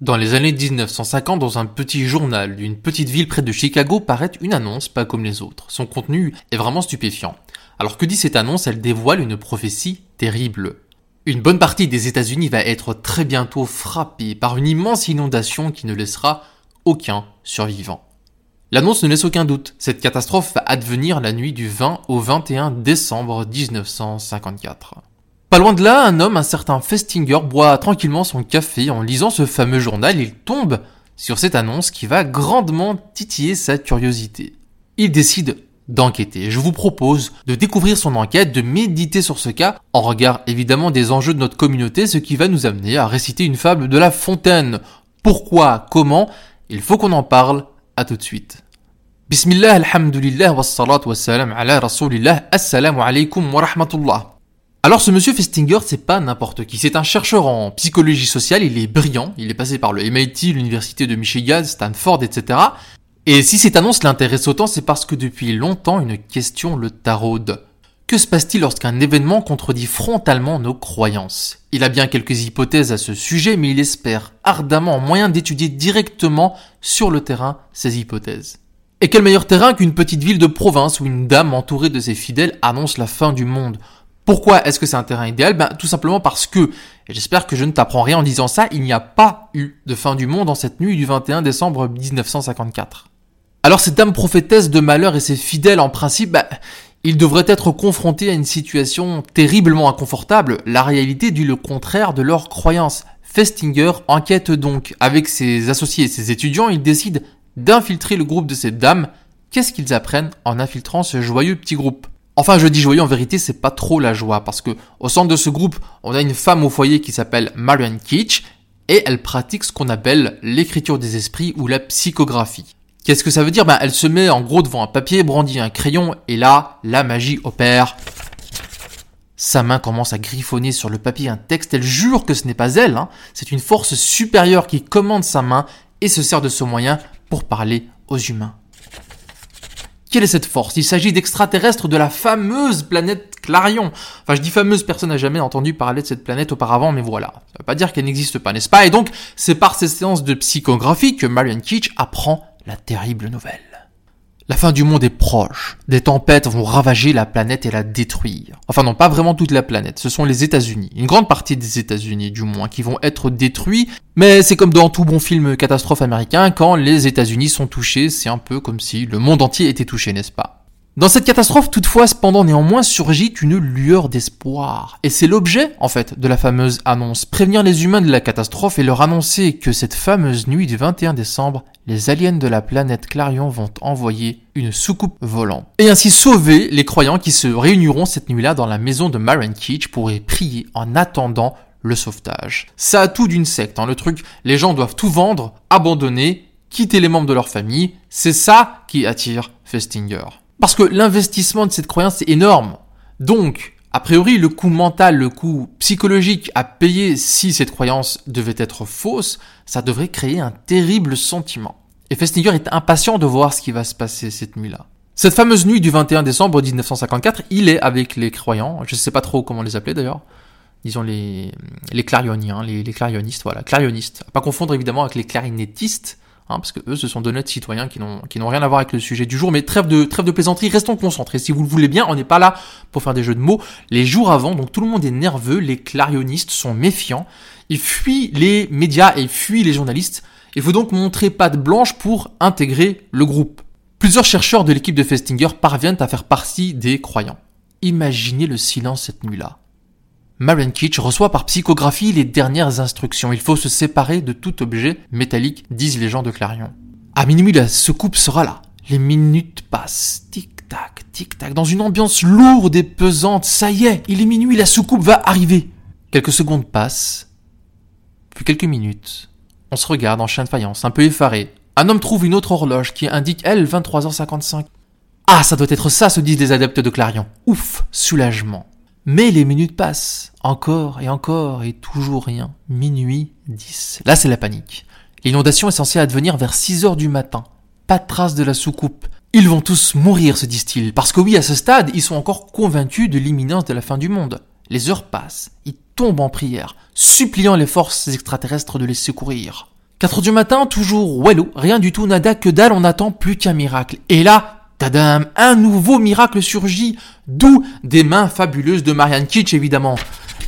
Dans les années 1950, dans un petit journal d'une petite ville près de Chicago, paraît une annonce pas comme les autres. Son contenu est vraiment stupéfiant. Alors que dit cette annonce Elle dévoile une prophétie terrible. Une bonne partie des États-Unis va être très bientôt frappée par une immense inondation qui ne laissera aucun survivant. L'annonce ne laisse aucun doute. Cette catastrophe va advenir la nuit du 20 au 21 décembre 1954. Pas loin de là, un homme, un certain Festinger, boit tranquillement son café en lisant ce fameux journal. Il tombe sur cette annonce qui va grandement titiller sa curiosité. Il décide d'enquêter. Je vous propose de découvrir son enquête, de méditer sur ce cas, en regard évidemment des enjeux de notre communauté, ce qui va nous amener à réciter une fable de La Fontaine. Pourquoi? Comment? Il faut qu'on en parle. À tout de suite. Bismillah, alhamdulillah, wassalat wassalam ala rasulillah, assalamu alaikum wa rahmatullah. Alors ce monsieur Festinger, c'est pas n'importe qui, c'est un chercheur en psychologie sociale, il est brillant, il est passé par le MIT, l'université de Michigan, Stanford, etc. Et si cette annonce l'intéresse autant, c'est parce que depuis longtemps une question le taraude. Que se passe-t-il lorsqu'un événement contredit frontalement nos croyances? Il a bien quelques hypothèses à ce sujet, mais il espère ardemment moyen d'étudier directement sur le terrain ces hypothèses. Et quel meilleur terrain qu'une petite ville de province où une dame entourée de ses fidèles annonce la fin du monde? Pourquoi est-ce que c'est un terrain idéal? Ben tout simplement parce que, et j'espère que je ne t'apprends rien en disant ça, il n'y a pas eu de fin du monde en cette nuit du 21 décembre 1954. Alors cette dame prophétesse de malheur et ses fidèles en principe, ben, ils devraient être confrontés à une situation terriblement inconfortable. La réalité dit le contraire de leur croyance. Festinger enquête donc avec ses associés et ses étudiants, il décide d'infiltrer le groupe de cette dame. Qu'est-ce qu'ils apprennent en infiltrant ce joyeux petit groupe? Enfin, je dis joyeux, en vérité, c'est pas trop la joie, parce que au centre de ce groupe, on a une femme au foyer qui s'appelle Marianne Keach, et elle pratique ce qu'on appelle l'écriture des esprits ou la psychographie. Qu'est-ce que ça veut dire? Ben, elle se met en gros devant un papier, brandit un crayon, et là, la magie opère. Sa main commence à griffonner sur le papier un texte, elle jure que ce n'est pas elle, hein. c'est une force supérieure qui commande sa main et se sert de ce moyen pour parler aux humains. Quelle est cette force? Il s'agit d'extraterrestres de la fameuse planète Clarion. Enfin, je dis fameuse, personne n'a jamais entendu parler de cette planète auparavant, mais voilà. Ça veut pas dire qu'elle n'existe pas, n'est-ce pas? Et donc, c'est par ces séances de psychographie que Marion Keach apprend la terrible nouvelle. La fin du monde est proche. Des tempêtes vont ravager la planète et la détruire. Enfin non, pas vraiment toute la planète, ce sont les États-Unis. Une grande partie des États-Unis du moins qui vont être détruits. Mais c'est comme dans tout bon film catastrophe américain, quand les États-Unis sont touchés, c'est un peu comme si le monde entier était touché, n'est-ce pas? Dans cette catastrophe, toutefois, cependant, néanmoins, surgit une lueur d'espoir. Et c'est l'objet, en fait, de la fameuse annonce. Prévenir les humains de la catastrophe et leur annoncer que cette fameuse nuit du 21 décembre, les aliens de la planète Clarion vont envoyer une soucoupe volante. Et ainsi sauver les croyants qui se réuniront cette nuit-là dans la maison de Maren Keach pour y prier en attendant le sauvetage. Ça a tout d'une secte, hein, le truc. Les gens doivent tout vendre, abandonner, quitter les membres de leur famille. C'est ça qui attire Festinger. Parce que l'investissement de cette croyance est énorme. Donc, a priori, le coût mental, le coût psychologique à payer si cette croyance devait être fausse, ça devrait créer un terrible sentiment. Et Festinger est impatient de voir ce qui va se passer cette nuit-là. Cette fameuse nuit du 21 décembre 1954, il est avec les croyants, je ne sais pas trop comment les appeler d'ailleurs, disons les, les les, les clarionistes, voilà, clarionistes. Pas confondre évidemment avec les clarinettistes, Hein, parce que eux, ce sont d'honnêtes citoyens qui n'ont rien à voir avec le sujet du jour. Mais trêve de trêve de plaisanterie, restons concentrés. Si vous le voulez bien, on n'est pas là pour faire des jeux de mots. Les jours avant, donc tout le monde est nerveux, les clarionistes sont méfiants, ils fuient les médias et fuient les journalistes. Il faut donc montrer patte blanche pour intégrer le groupe. Plusieurs chercheurs de l'équipe de Festinger parviennent à faire partie des croyants. Imaginez le silence cette nuit-là. Marion Kitch reçoit par psychographie les dernières instructions. Il faut se séparer de tout objet métallique, disent les gens de Clarion. À minuit, la soucoupe sera là. Les minutes passent. Tic-tac, tic-tac. Dans une ambiance lourde et pesante. Ça y est, il est minuit, la soucoupe va arriver. Quelques secondes passent. Puis quelques minutes. On se regarde en chien de faïence, un peu effaré. Un homme trouve une autre horloge qui indique, elle, 23h55. Ah, ça doit être ça, se disent les adeptes de Clarion. Ouf, soulagement. Mais les minutes passent, encore et encore, et toujours rien. Minuit 10. Là, c'est la panique. L'inondation est censée advenir vers 6 heures du matin. Pas de trace de la soucoupe. Ils vont tous mourir, se disent-ils, parce que oui, à ce stade, ils sont encore convaincus de l'imminence de la fin du monde. Les heures passent, tombent en prière, suppliant les forces extraterrestres de les secourir. 4 heures du matin, toujours wello, rien du tout, nada, que dalle, on attend plus qu'un miracle. Et là, tadam, un nouveau miracle surgit, d'où des mains fabuleuses de Marianne Kitsch évidemment.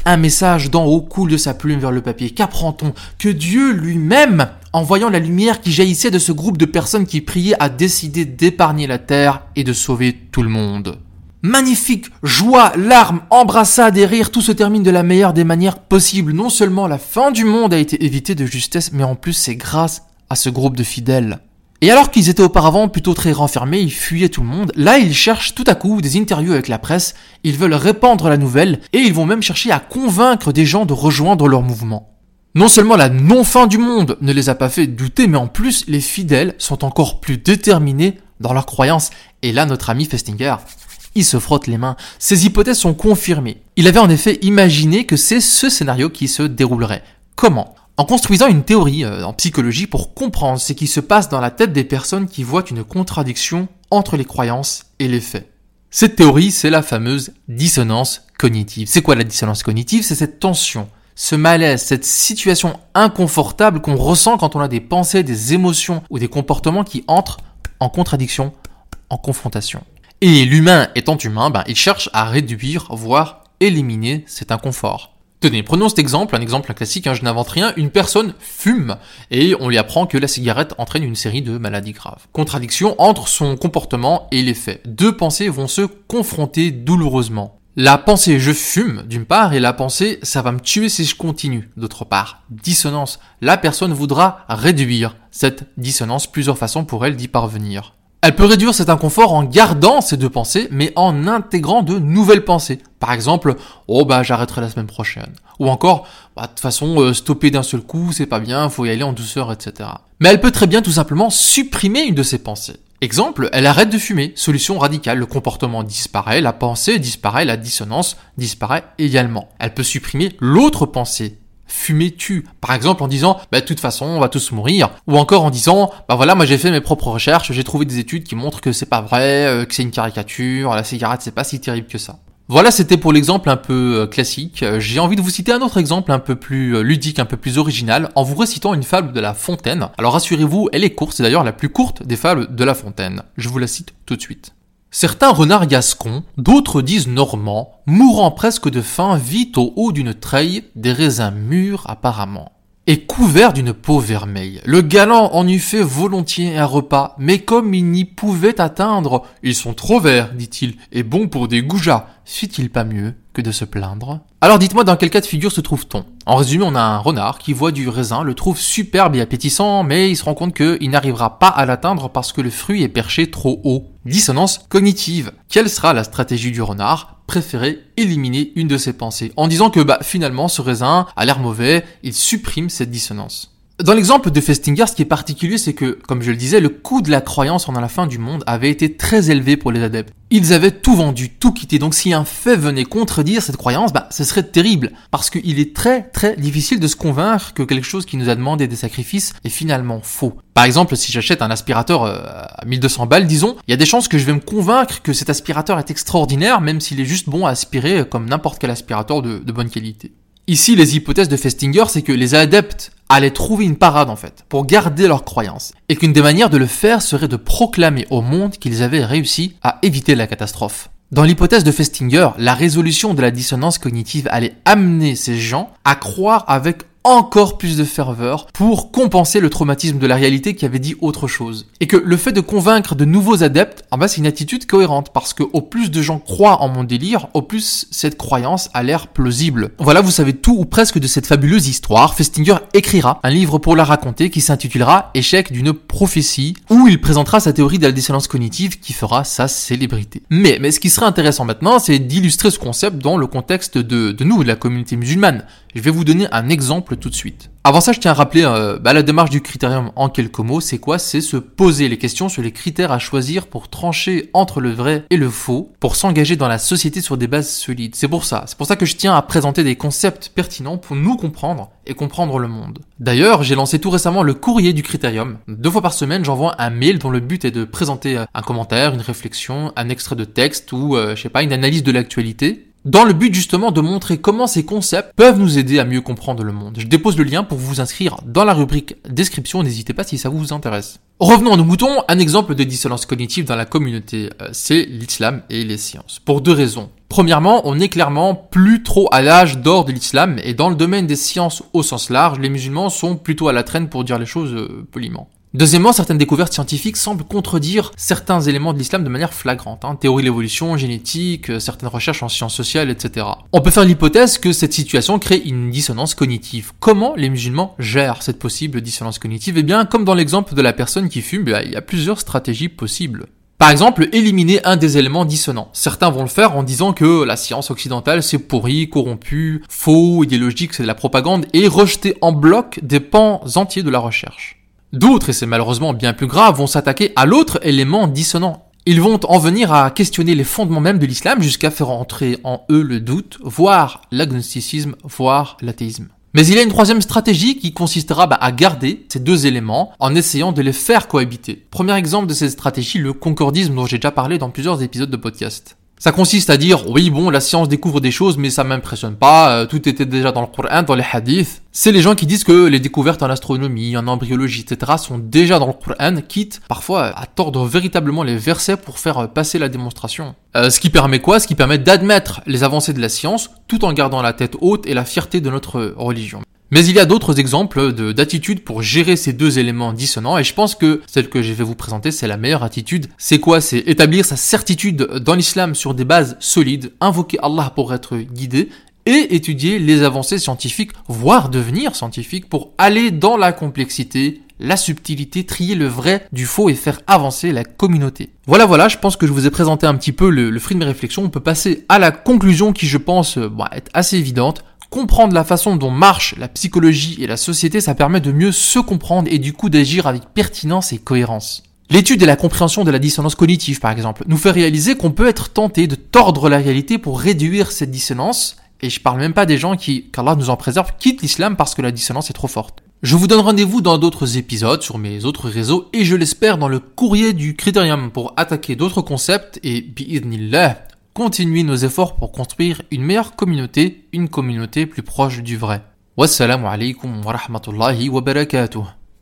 Un message d'en haut coule de sa plume vers le papier. Qu'apprend-on Que Dieu lui-même, en voyant la lumière qui jaillissait de ce groupe de personnes qui priaient, a décidé d'épargner la terre et de sauver tout le monde. Magnifique, joie, larmes, embrassades et rires, tout se termine de la meilleure des manières possibles. Non seulement la fin du monde a été évitée de justesse, mais en plus c'est grâce à ce groupe de fidèles. Et alors qu'ils étaient auparavant plutôt très renfermés, ils fuyaient tout le monde, là ils cherchent tout à coup des interviews avec la presse, ils veulent répandre la nouvelle, et ils vont même chercher à convaincre des gens de rejoindre leur mouvement. Non seulement la non-fin du monde ne les a pas fait douter, mais en plus les fidèles sont encore plus déterminés dans leurs croyances. Et là notre ami Festinger, il se frotte les mains. Ces hypothèses sont confirmées. Il avait en effet imaginé que c'est ce scénario qui se déroulerait. Comment? En construisant une théorie euh, en psychologie pour comprendre ce qui se passe dans la tête des personnes qui voient une contradiction entre les croyances et les faits. Cette théorie, c'est la fameuse dissonance cognitive. C'est quoi la dissonance cognitive? C'est cette tension, ce malaise, cette situation inconfortable qu'on ressent quand on a des pensées, des émotions ou des comportements qui entrent en contradiction, en confrontation. Et l'humain étant humain, ben, il cherche à réduire, voire éliminer cet inconfort. Tenez, prenons cet exemple, un exemple classique, hein, je n'invente rien, une personne fume et on lui apprend que la cigarette entraîne une série de maladies graves. Contradiction entre son comportement et les faits. Deux pensées vont se confronter douloureusement. La pensée je fume d'une part et la pensée ça va me tuer si je continue d'autre part. Dissonance. La personne voudra réduire cette dissonance, plusieurs façons pour elle d'y parvenir. Elle peut réduire cet inconfort en gardant ces deux pensées, mais en intégrant de nouvelles pensées. Par exemple, oh bah j'arrêterai la semaine prochaine. Ou encore, bah de toute façon, euh, stopper d'un seul coup, c'est pas bien, faut y aller en douceur, etc. Mais elle peut très bien tout simplement supprimer une de ces pensées. Exemple, elle arrête de fumer. Solution radicale, le comportement disparaît, la pensée disparaît, la dissonance disparaît également. Elle peut supprimer l'autre pensée fumer tu Par exemple en disant, bah de toute façon, on va tous mourir. Ou encore en disant, bah voilà, moi j'ai fait mes propres recherches, j'ai trouvé des études qui montrent que c'est pas vrai, euh, que c'est une caricature, la cigarette c'est pas si terrible que ça. Voilà, c'était pour l'exemple un peu euh, classique. Euh, j'ai envie de vous citer un autre exemple un peu plus ludique, un peu plus original, en vous récitant une fable de La Fontaine. Alors rassurez-vous, elle est courte, c'est d'ailleurs la plus courte des fables de La Fontaine. Je vous la cite tout de suite. Certains renards gascons, d'autres disent normands, mourant presque de faim, vit au haut d'une treille des raisins mûrs apparemment et couvert d'une peau vermeille. Le galant en eût fait volontiers un repas, mais comme il n'y pouvait atteindre, ils sont trop verts, dit-il, et bons pour des goujats. Fit-il pas mieux que de se plaindre? Alors dites-moi dans quel cas de figure se trouve-t-on? En résumé, on a un renard qui voit du raisin, le trouve superbe et appétissant, mais il se rend compte qu'il n'arrivera pas à l'atteindre parce que le fruit est perché trop haut. Dissonance cognitive. Quelle sera la stratégie du renard? Préférer éliminer une de ses pensées en disant que bah finalement ce raisin a l'air mauvais, il supprime cette dissonance. Dans l'exemple de Festinger, ce qui est particulier, c'est que, comme je le disais, le coût de la croyance pendant la fin du monde avait été très élevé pour les adeptes. Ils avaient tout vendu, tout quitté. Donc si un fait venait contredire cette croyance, bah, ce serait terrible. Parce qu'il est très, très difficile de se convaincre que quelque chose qui nous a demandé des sacrifices est finalement faux. Par exemple, si j'achète un aspirateur euh, à 1200 balles, disons, il y a des chances que je vais me convaincre que cet aspirateur est extraordinaire, même s'il est juste bon à aspirer comme n'importe quel aspirateur de bonne qualité. Ici, les hypothèses de Festinger, c'est que les adeptes allaient trouver une parade en fait, pour garder leurs croyances, et qu'une des manières de le faire serait de proclamer au monde qu'ils avaient réussi à éviter la catastrophe. Dans l'hypothèse de Festinger, la résolution de la dissonance cognitive allait amener ces gens à croire avec encore plus de ferveur pour compenser le traumatisme de la réalité qui avait dit autre chose. Et que le fait de convaincre de nouveaux adeptes, en bas c'est une attitude cohérente parce que au plus de gens croient en mon délire, au plus cette croyance a l'air plausible. Voilà, vous savez tout ou presque de cette fabuleuse histoire. Festinger écrira un livre pour la raconter qui s'intitulera Échec d'une prophétie où il présentera sa théorie de la dissonance cognitive qui fera sa célébrité. Mais, mais ce qui serait intéressant maintenant, c'est d'illustrer ce concept dans le contexte de, de nous, de la communauté musulmane. Je vais vous donner un exemple tout de suite. Avant ça, je tiens à rappeler euh, bah, la démarche du critérium en quelques mots. C'est quoi? C'est se poser les questions sur les critères à choisir pour trancher entre le vrai et le faux, pour s'engager dans la société sur des bases solides. C'est pour ça. C'est pour ça que je tiens à présenter des concepts pertinents pour nous comprendre et comprendre le monde. D'ailleurs, j'ai lancé tout récemment le courrier du critérium. Deux fois par semaine, j'envoie un mail dont le but est de présenter euh, un commentaire, une réflexion, un extrait de texte ou, euh, je sais pas, une analyse de l'actualité dans le but justement de montrer comment ces concepts peuvent nous aider à mieux comprendre le monde. Je dépose le lien pour vous inscrire dans la rubrique description, n'hésitez pas si ça vous intéresse. Revenons à nos moutons, un exemple de dissonance cognitive dans la communauté, euh, c'est l'islam et les sciences. Pour deux raisons. Premièrement, on est clairement plus trop à l'âge d'or de l'islam et dans le domaine des sciences au sens large, les musulmans sont plutôt à la traîne pour dire les choses euh, poliment. Deuxièmement, certaines découvertes scientifiques semblent contredire certains éléments de l'islam de manière flagrante. Hein. Théorie de l'évolution, génétique, euh, certaines recherches en sciences sociales, etc. On peut faire l'hypothèse que cette situation crée une dissonance cognitive. Comment les musulmans gèrent cette possible dissonance cognitive? Eh bien, comme dans l'exemple de la personne qui fume, bah, il y a plusieurs stratégies possibles. Par exemple, éliminer un des éléments dissonants. Certains vont le faire en disant que la science occidentale c'est pourri, corrompu, faux, idéologique, c'est de la propagande, et rejeter en bloc des pans entiers de la recherche. D'autres, et c'est malheureusement bien plus grave, vont s'attaquer à l'autre élément dissonant. Ils vont en venir à questionner les fondements même de l'islam jusqu'à faire entrer en eux le doute, voire l'agnosticisme, voire l'athéisme. Mais il y a une troisième stratégie qui consistera bah, à garder ces deux éléments en essayant de les faire cohabiter. Premier exemple de cette stratégie, le concordisme dont j'ai déjà parlé dans plusieurs épisodes de podcast. Ça consiste à dire, oui, bon, la science découvre des choses, mais ça m'impressionne pas, euh, tout était déjà dans le Coran, dans les hadiths. C'est les gens qui disent que les découvertes en astronomie, en embryologie, etc. sont déjà dans le Coran, quitte parfois à tordre véritablement les versets pour faire euh, passer la démonstration. Euh, ce qui permet quoi? Ce qui permet d'admettre les avancées de la science, tout en gardant la tête haute et la fierté de notre religion. Mais il y a d'autres exemples d'attitudes pour gérer ces deux éléments dissonants et je pense que celle que je vais vous présenter c'est la meilleure attitude. C'est quoi? C'est établir sa certitude dans l'islam sur des bases solides, invoquer Allah pour être guidé et étudier les avancées scientifiques, voire devenir scientifique pour aller dans la complexité, la subtilité, trier le vrai du faux et faire avancer la communauté. Voilà, voilà, je pense que je vous ai présenté un petit peu le, fruit de mes réflexions. On peut passer à la conclusion qui, je pense, euh, bah, être assez évidente comprendre la façon dont marche la psychologie et la société, ça permet de mieux se comprendre et du coup d'agir avec pertinence et cohérence. L'étude et la compréhension de la dissonance cognitive, par exemple, nous fait réaliser qu'on peut être tenté de tordre la réalité pour réduire cette dissonance, et je parle même pas des gens qui, qu'Allah nous en préserve, quittent l'islam parce que la dissonance est trop forte. Je vous donne rendez-vous dans d'autres épisodes sur mes autres réseaux et je l'espère dans le courrier du Critérium pour attaquer d'autres concepts et bi'idnillah continuer nos efforts pour construire une meilleure communauté, une communauté plus proche du vrai. Wassalamu alaikum wa rahmatullahi wa barakatuh.